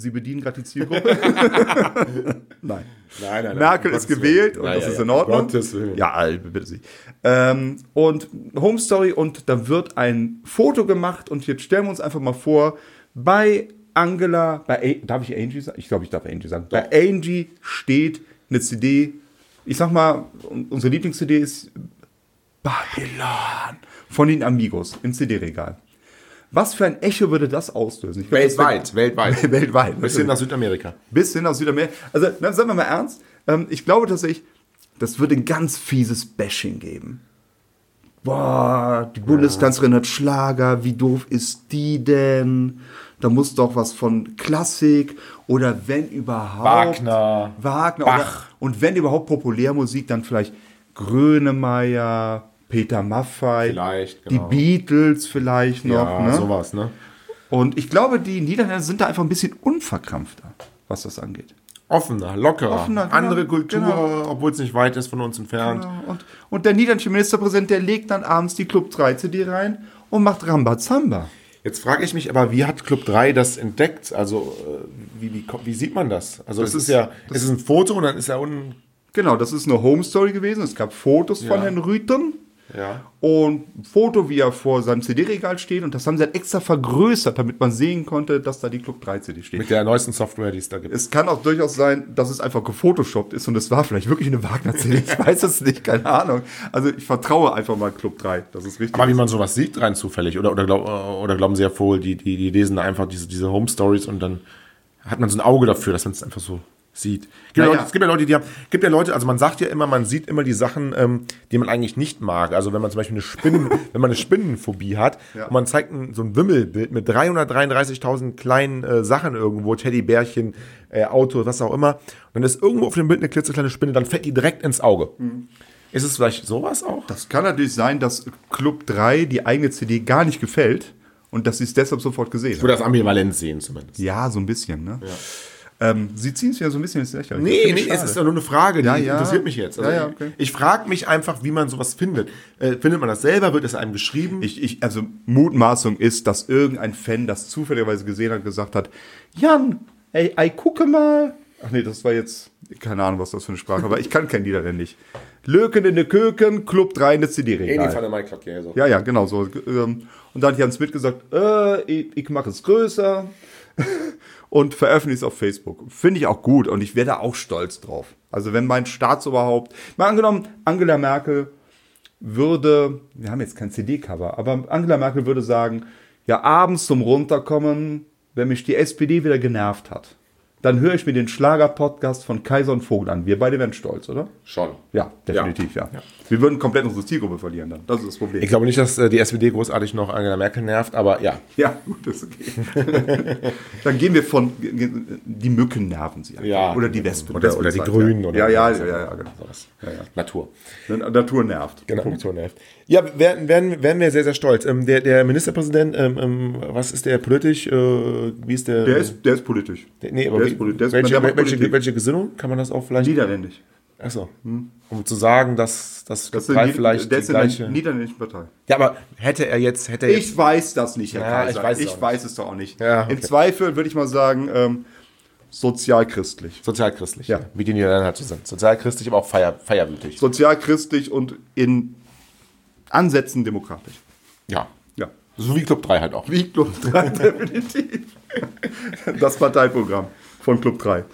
Sie bedienen gerade die Zielgruppe. Nein. Nein, nein, Merkel ist gewählt und das ist in Ordnung. Gottes Willen. Ja, äh, bitte Sie. Ähm, und Home Story und da wird ein Foto gemacht und jetzt stellen wir uns einfach mal vor, bei Angela, bei A darf ich Angie sagen? Ich glaube, ich darf Angie sagen. Bei Angie steht eine CD. Ich sag mal, un- unsere Lieblings-CD ist Babylon von den Amigos im CD-Regal. Was für ein Echo würde das auslösen? Glaub, das Weltweit, wär- weltweit. weltweit. Bis hin nach Südamerika. bis hin aus Südamerika. Also, na, sagen wir mal ernst, ähm, ich glaube tatsächlich, das würde ein ganz fieses Bashing geben. Boah, die Bundeskanzlerin hat Schlager, wie doof ist die denn? Da muss doch was von Klassik oder wenn überhaupt. Wagner, Wagner. Bach. Oder, und wenn überhaupt Populärmusik, dann vielleicht Grönemeyer, Peter Maffay, Vielleicht, die genau. Beatles vielleicht noch. Ja, ne? sowas, ne? Und ich glaube, die Niederländer sind da einfach ein bisschen unverkrampfter, was das angeht. Offener, lockerer, Offener, genau, andere Kultur, genau. obwohl es nicht weit ist von uns entfernt. Und, und der niederländische Ministerpräsident, der legt dann abends die Club 3 CD rein und macht Rambazamba. Jetzt frage ich mich aber, wie hat Club 3 das entdeckt? Also, äh, wie, wie, wie sieht man das? Also, Das es ist, ist- ja, es ist ein Foto und dann ist ja unten. Genau, das ist eine Home Story gewesen. Es gab Fotos von Ja. Herrn Rütern Ja. und ein Foto, wie er vor seinem CD-Regal steht. Und das haben sie halt extra vergrößert, damit man sehen konnte, dass da die Club 3 CD steht. Mit der neuesten Software, die es da gibt. Es kann auch durchaus sein, dass es einfach gefotoshoppt ist und es war vielleicht wirklich eine Wagner-CD. Ich weiß es nicht, keine Ahnung. Also ich vertraue einfach mal Club 3. Das ist richtig. Aber wie man sowas sieht, rein zufällig. Oder, oder, glaub, oder glauben Sie ja wohl, die, die, die lesen da einfach diese, diese Home Stories und dann hat man so ein Auge dafür, dass man es einfach so sieht. Gibt ja. Leute, es gibt ja Leute, die haben, gibt ja Leute, also man sagt ja immer, man sieht immer die Sachen, ähm, die man eigentlich nicht mag. Also wenn man zum Beispiel eine Spinnen, wenn man eine Spinnenphobie hat Ja. und man zeigt ein, so ein Wimmelbild mit 333.000 kleinen äh, Sachen irgendwo, Teddybärchen, äh, Auto, was auch immer, und dann ist irgendwo auf dem Bild eine klitzekleine Spinne, dann fällt die direkt ins Auge. Ist es vielleicht sowas auch? Das kann natürlich sein, dass Club 3 die eigene CD gar nicht gefällt und dass sie es deshalb sofort gesehen haben. würde das ambivalent sehen zumindest. Ja, so ein bisschen, ne? Ähm, Sie ziehen es ja so ein bisschen ins Lächerliche. Nee, nee, es ist doch nur eine Frage, die Ja, ja. interessiert mich jetzt. Also Ja, ja, ich- okay. Ich frage mich einfach, wie man sowas findet. Äh, findet man das selber? Wird es einem geschrieben? Ich, ich, also Mutmaßung ist, dass irgendein Fan das zufälligerweise gesehen hat, gesagt hat, Jan, ey, ey, gucke mal. Ach nee, das war jetzt, keine Ahnung, was das für eine Sprache war. Ich kann kein Niederländisch. Löken in de Köken, Club 3 in de CD-Regal. der Mike ja, so. Ja, ja, genau so. Ähm, Und dann hat Jan Smith gesagt, äh, ich, ich mache es größer und veröffentlicht es auf Facebook. Finde ich auch gut und ich wäre da auch stolz drauf. Also wenn mein Staatsoberhaupt, mal angenommen, Angela Merkel würde, wir haben jetzt kein CD-Cover, aber Angela Merkel würde sagen, ja, abends zum Runterkommen, wenn mich die SPD wieder genervt hat, dann höre ich mir den Schlager-Podcast von Kaiser und Vogel an. Wir beide wären stolz, oder? Schon. Ja, definitiv, ja. Wir würden komplett unsere Zielgruppe verlieren dann. Das ist das Problem. Ich glaube nicht, dass äh, die SPD großartig noch Angela Merkel nervt, aber ja. Ja, gut, das ist okay. Dann gehen wir von die Mücken nerven sie. einfach. Ja. Oder die Wespen. Oder- oder die Grünen Ja, oder ja, ja, so. ja, ja, genau. Ja, ja. Natur. Natur nervt. Genau, Natur nervt. Ja, werden, werden, werden wir sehr, sehr stolz. Ähm, der, der Ministerpräsident, ähm, ähm, was ist der politisch? Äh, wie ist der? Der ist, der ist politisch. Der, nee, aber der wie, ist politisch. Der welche, der welche, Politik. welche Gesinnung? Kann man das auch vielleicht? Niederländisch. Achso. Um zu sagen, dass das, ist vielleicht der die ist in der gleiche. niederländischen Partei. Ja, aber hätte er jetzt, hätte er jetzt. Ich weiß das nicht, Herr Ja, Kaiser. ich weiß es ich auch weiß es doch auch nicht. Ja, Im okay. Zweifel würde ich mal sagen, ähm, sozialchristlich. Sozialchristlich, Ja. Wie die Niederländer halt so sind. Sozialchristlich, aber auch feier, feierwütig. Sozialchristlich und in Ansätzen demokratisch. Ja. Ja. So wie Club 3 halt auch. Wie Club 3, definitiv. Das Parteiprogramm von Club 3.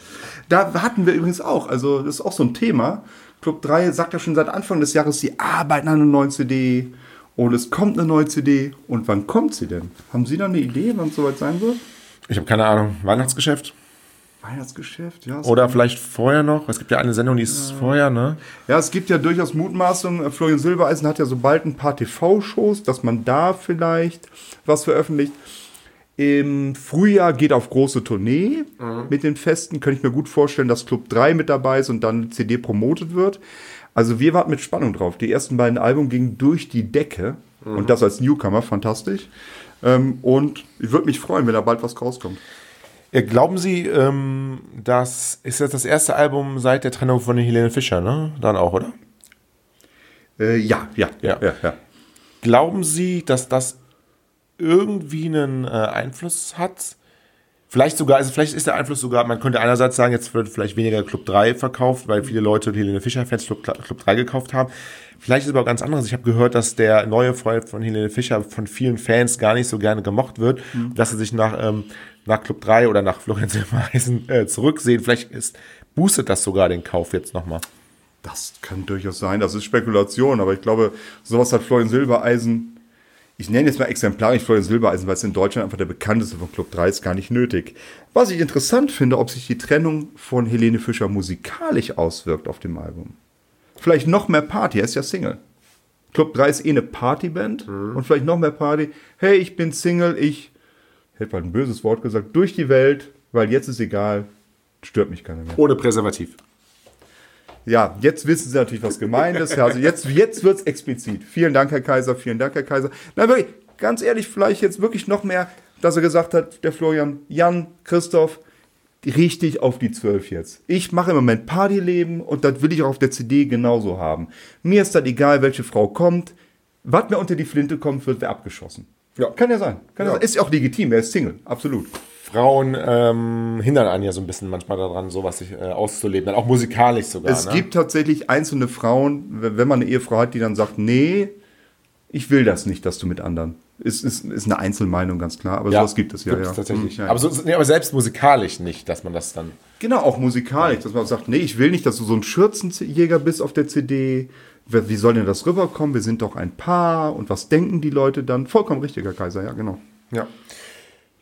Da hatten wir übrigens auch, also das ist auch so ein Thema. Club 3 sagt ja schon seit Anfang des Jahres, sie arbeiten an einer neuen CD und es kommt eine neue CD. Und wann kommt sie denn? Haben Sie da eine Idee, wann es soweit sein wird? Ich habe keine Ahnung. Weihnachtsgeschäft? Weihnachtsgeschäft, ja. Oder vielleicht vorher noch? Es gibt ja eine Sendung, die ist vorher, ne? Ja, es gibt ja durchaus Mutmaßungen. Florian Silbereisen hat ja so bald ein paar TV-Shows, dass man da vielleicht was veröffentlicht. Im Frühjahr geht auf große Tournee mit den Festen. Könnte ich mir gut vorstellen, dass Club 3 mit dabei ist und dann CD promotet wird. Also wir warten mit Spannung drauf. Die ersten beiden Alben gingen durch die Decke. Und das als Newcomer, fantastisch. Ähm, und ich würde mich freuen, wenn da bald was rauskommt. Ja, glauben Sie, ähm, das ist jetzt das erste Album seit der Trennung von Helene Fischer, ne? Dann auch, oder? Äh, ja, ja, Ja. ja, ja. Glauben Sie, dass das irgendwie einen äh, Einfluss hat? Vielleicht sogar, also vielleicht ist der Einfluss sogar, man könnte einerseits sagen, jetzt wird vielleicht weniger Club 3 verkauft, weil viele Leute Helene Fischer-Fans Club, Club 3 gekauft haben. Vielleicht ist es aber auch ganz anderes. Ich habe gehört, dass der neue Freund von Helene Fischer von vielen Fans gar nicht so gerne gemocht wird, dass sie sich nach, ähm, nach Club 3 oder nach Florian Silbereisen äh, zurücksehen. Vielleicht ist, boostet das sogar den Kauf jetzt nochmal. Das kann durchaus sein, das ist Spekulation, aber ich glaube, sowas hat Florian Silbereisen, ich nenne jetzt mal exemplarisch Florian Silbereisen, weil es in Deutschland einfach der bekannteste von Club 3 ist, gar nicht nötig. Was ich interessant finde, ob sich die Trennung von Helene Fischer musikalisch auswirkt auf dem Album. Vielleicht noch mehr Party, er ist ja Single. Club 3 ist eh eine Partyband und vielleicht noch mehr Party. Hey, ich bin Single, ich, hätte mal ein böses Wort gesagt, durch die Welt, weil jetzt ist egal, stört mich keiner mehr. Ohne Präservativ. Ja, jetzt wissen Sie natürlich, was gemeint ist. Also jetzt, jetzt wird es explizit. Vielen Dank, Herr Kaiser, vielen Dank, Herr Kaiser. Na wirklich, ganz ehrlich, vielleicht jetzt wirklich noch mehr, dass er gesagt hat, der Florian, Jan, Christoph, richtig auf die Zwölf jetzt. Ich mache im Moment Partyleben und das will ich auch auf der CD genauso haben. Mir ist das egal, welche Frau kommt. Was mir unter die Flinte kommt, wird wer abgeschossen. Ja. Kann ja sein. Kann ja. Ja. sein. Ist ja auch legitim, er ist Single, absolut. Frauen ähm, hindern einen ja so ein bisschen manchmal daran, sowas sich, äh, auszuleben, dann auch musikalisch sogar. Es ne? gibt tatsächlich einzelne Frauen, wenn man eine Ehefrau hat, die dann sagt, nee, ich will das nicht, dass du mit anderen. Ist, ist, ist eine Einzelmeinung, ganz klar, aber sowas gibt es ja. ja. tatsächlich. Hm, ja. Aber, so, nee, aber selbst musikalisch nicht, dass man das dann. genau, auch musikalisch, dass man sagt, nee, ich will nicht, dass du so ein Schürzenjäger bist auf der CD. Wie soll denn das rüberkommen? Wir sind doch ein Paar und was denken die Leute dann? Vollkommen richtig, Herr Kaiser, ja, genau. Ja.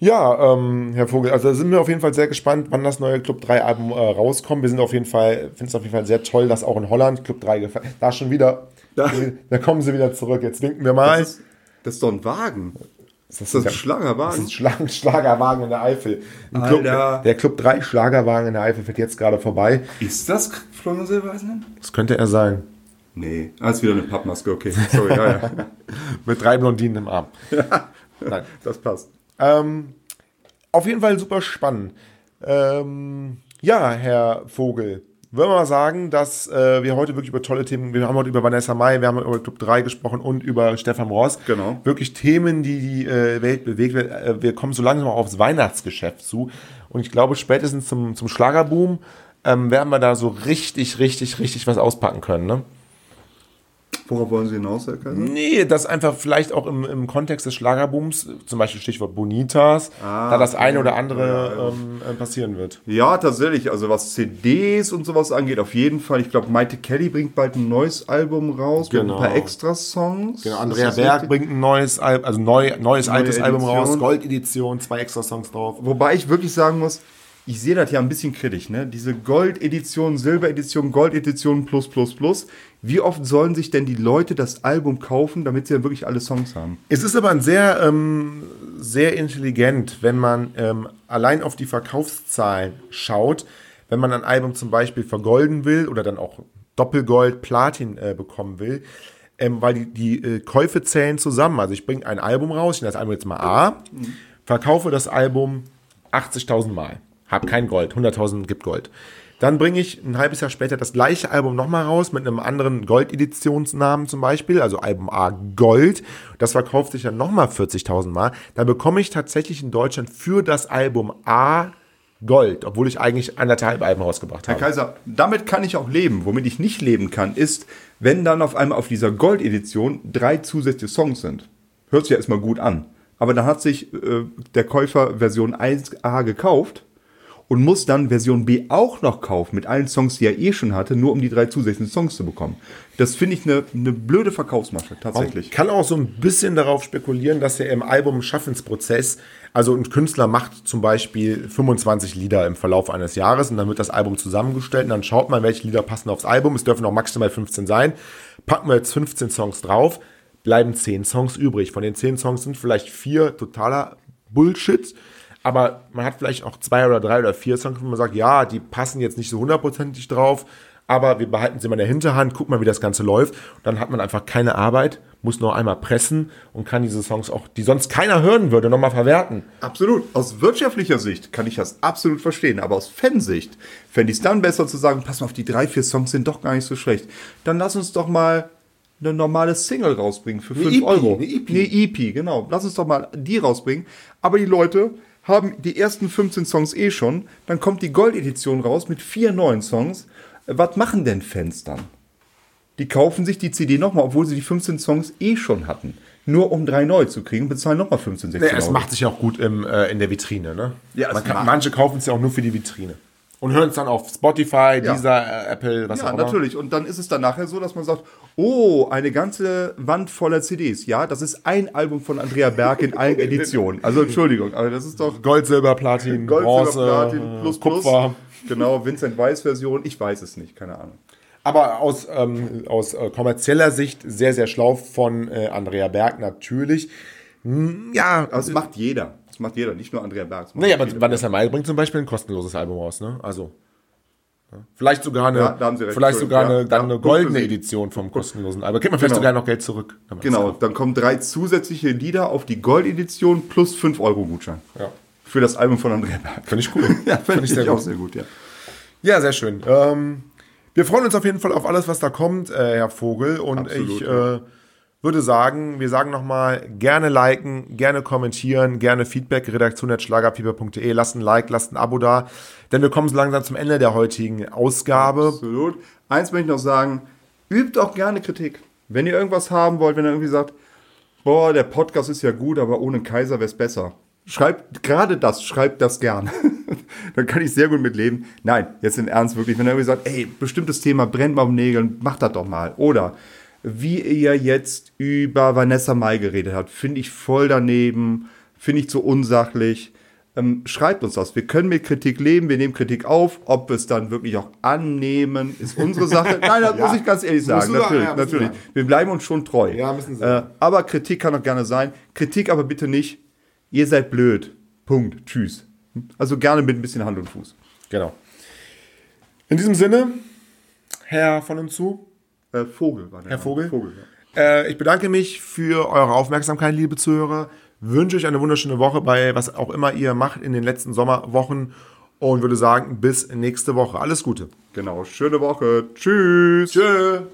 Ja, ähm, Herr Vogel, also da sind wir auf jeden Fall sehr gespannt, wann das neue Club 3 Album äh, rauskommt. Wir sind auf jeden Fall, finden es auf jeden Fall sehr toll, dass auch in Holland Club 3 gefällt. Da schon wieder, Da- da kommen sie wieder zurück. Jetzt winken wir mal. Das ist, das ist doch ein Wagen. Das Das ist ein Das Schlagerwagen. ist Schlag Schlagerwagen in der Eifel. Ein Club, der Club 3 Schlagerwagen in der Eifel fährt jetzt gerade vorbei. Ist das Florian Silbereisen? Das könnte er sein. Nee, ah, ist wieder eine Pappmaske, okay. Sorry, ja, ja. Mit drei Blondinen im Arm. Nein. Das passt. Ähm, auf jeden Fall super spannend. Ähm, ja, Herr Vogel, würden wir mal sagen, dass äh, wir heute wirklich über tolle Themen, wir haben heute über Vanessa Mai, wir haben über Club 3 gesprochen und über Stefan Ross. Genau. Wirklich Themen, die die äh, Welt bewegt. Wir, äh, wir kommen so langsam aufs Weihnachtsgeschäft zu. Und ich glaube, spätestens zum, zum Schlagerboom ähm, werden wir da so richtig, richtig, richtig was auspacken können. Ne? Worauf wollen Sie hinaus, Herr Kaiser? Nee, das einfach vielleicht auch im, im Kontext des Schlagerbooms, zum Beispiel Stichwort Bonitas, Ah, da das eine oder andere ja. Ähm, äh, passieren wird. Ja, tatsächlich. Also was CDs und sowas angeht, auf jeden Fall. Ich glaube, Maite Kelly bringt bald ein neues Album raus Genau. mit ein paar Extra-Songs. Genau, Andrea Berg richtig? bringt ein neues Album, also neu, neues altes Album Edition. raus, Gold-Edition, zwei extra Songs drauf. Wobei ich wirklich sagen muss, ich sehe das ja ein bisschen kritisch, ne? Diese Gold-Edition, Silber-Edition, Gold-Edition plus plus plus. Wie oft sollen sich denn die Leute das Album kaufen, damit sie dann wirklich alle Songs haben? Es ist aber ein sehr, ähm, sehr intelligent, wenn man ähm, allein auf die Verkaufszahlen schaut, wenn man ein Album zum Beispiel vergolden will oder dann auch Doppelgold, Platin äh, bekommen will, ähm, weil die, die äh, Käufe zählen zusammen. Also ich bringe ein Album raus, ich nenne das Album jetzt mal A, verkaufe das Album 80.000 Mal, habe kein Gold, 100.000 gibt Gold. Dann bringe ich ein halbes Jahr später das gleiche Album nochmal raus mit einem anderen Gold-Editionsnamen zum Beispiel, also Album A Gold. Das verkauft sich dann nochmal 40.000 Mal. Dann bekomme ich tatsächlich in Deutschland für das Album A Gold, obwohl ich eigentlich anderthalb Alben rausgebracht Herr habe. Kaiser, damit kann ich auch leben. Womit ich nicht leben kann, ist, wenn dann auf einmal auf dieser Gold-Edition drei zusätzliche Songs sind. Hört sich ja erstmal gut an. Aber dann hat sich äh, der Käufer Version 1a gekauft und muss dann Version B auch noch kaufen, mit allen Songs, die er eh schon hatte, nur um die drei zusätzlichen Songs zu bekommen. Das finde ich eine eine blöde Verkaufsmasche, tatsächlich. Ich kann auch so ein bisschen darauf spekulieren, dass er im Album-Schaffensprozess, also ein Künstler macht zum Beispiel 25 Lieder im Verlauf eines Jahres und dann wird das Album zusammengestellt und dann schaut man, welche Lieder passen aufs Album. Es dürfen auch maximal 15 sein. Packen wir jetzt 15 Songs drauf, bleiben 10 Songs übrig. Von den 10 Songs sind vielleicht vier totaler Bullshit. Aber man hat vielleicht auch zwei oder drei oder vier Songs, wo man sagt, ja, die passen jetzt nicht so hundertprozentig drauf, aber wir behalten sie mal in der Hinterhand, guck mal, wie das Ganze läuft. Und dann hat man einfach keine Arbeit, muss noch einmal pressen und kann diese Songs auch, die sonst keiner hören würde, nochmal verwerten. Absolut. Aus wirtschaftlicher Sicht kann ich das absolut verstehen. Aber aus Fansicht fände ich es dann besser zu sagen, pass mal auf, die drei, vier Songs sind doch gar nicht so schlecht. Dann lass uns doch mal eine normale Single rausbringen für 5 EP, Euro. eine EP. Eine EP, genau. Lass uns doch mal die rausbringen. Aber die Leute haben die ersten 15 Songs eh schon. Dann kommt die Gold-Edition raus mit vier neuen Songs. Was machen denn Fans dann? Die kaufen sich die CD nochmal, obwohl sie die 15 Songs eh schon hatten. Nur um drei neu zu kriegen, bezahlen nochmal 15, 16 Ja, es Euro. macht sich auch gut im, äh, in der Vitrine, ne? Ja, Man kann, manche kaufen es ja auch nur für die Vitrine. Und hören es dann auf Spotify, Ja. dieser äh, Apple, was Ja, auch immer. natürlich. Und dann ist es dann nachher so, dass man sagt, oh, eine ganze Wand voller CDs. Ja, das ist ein Album von Andrea Berg in allen Editionen. Also Entschuldigung, aber das ist doch Gold, Silber, Platin, Gold, Bronze, Silber, Platin, plus, Kupfer. plus. Genau, Vincent Weiss Version. Ich weiß es nicht, keine Ahnung. Aber aus, ähm, aus äh, kommerzieller Sicht sehr, sehr schlau von äh, Andrea Berg natürlich. Hm, ja, es macht jeder. Das macht jeder, nicht nur Andrea Berg. Nee, aber. Vanessa Mai bringt zum Beispiel ein kostenloses Album raus, ne? Also. ja. Vielleicht sogar eine, Ja, vielleicht sogar eine, dann eine goldene. Edition vom kostenlosen Album. Kriegt man vielleicht Genau. sogar noch Geld zurück. Genau, dann kommen drei zusätzliche Lieder auf die Gold-Edition plus 5 Euro Gutschein. Ja. Für das Album von Andrea Berg. Finde ich cool. Ja, finde ich, sehr auch gut. sehr gut, ja. Ja, sehr schön. Ähm, wir freuen uns auf jeden Fall auf alles, was da kommt, äh, Herr Vogel. Und Absolut, ich äh, würde sagen, wir sagen nochmal, gerne liken, gerne kommentieren, gerne Feedback, redaktion.schlagerfieber.de. Lasst ein Like, lasst ein Abo da. Denn wir kommen so langsam zum Ende der heutigen Ausgabe. Absolut. Eins möchte ich noch sagen, übt auch gerne Kritik. Wenn ihr irgendwas haben wollt, wenn ihr irgendwie sagt, boah, der Podcast ist ja gut, aber ohne Kaiser wäre es besser. Schreibt gerade das, schreibt das gern. Dann kann ich sehr gut mitleben. Nein, jetzt im Ernst wirklich, wenn ihr irgendwie sagt, ey, bestimmtes Thema brennt mal um Nägeln, macht das doch mal. Oder wie ihr jetzt über Vanessa Mai geredet habt, finde ich voll daneben, finde ich zu unsachlich. Ähm, schreibt uns das. Wir können mit Kritik leben, wir nehmen Kritik auf. Ob wir es dann wirklich auch annehmen, ist unsere Sache. Nein, das Ja. muss ich ganz ehrlich sagen. Müssen Natürlich, ja, müssen natürlich. wir. Wir bleiben uns schon treu. Ja, müssen Sie. Äh, aber Kritik kann auch gerne sein. Kritik aber bitte nicht, ihr seid blöd. Punkt. Tschüss. Also gerne mit ein bisschen Hand und Fuß. Genau. In diesem Sinne, Herr von und zu, Äh, Vogel war der Herr. Vogel? Vogel ja. Äh, ich bedanke mich für eure Aufmerksamkeit, liebe Zuhörer. Wünsche euch eine wunderschöne Woche bei was auch immer ihr macht in den letzten Sommerwochen. Und würde sagen, bis nächste Woche. Alles Gute. Genau, schöne Woche. Tschüss. Tschö.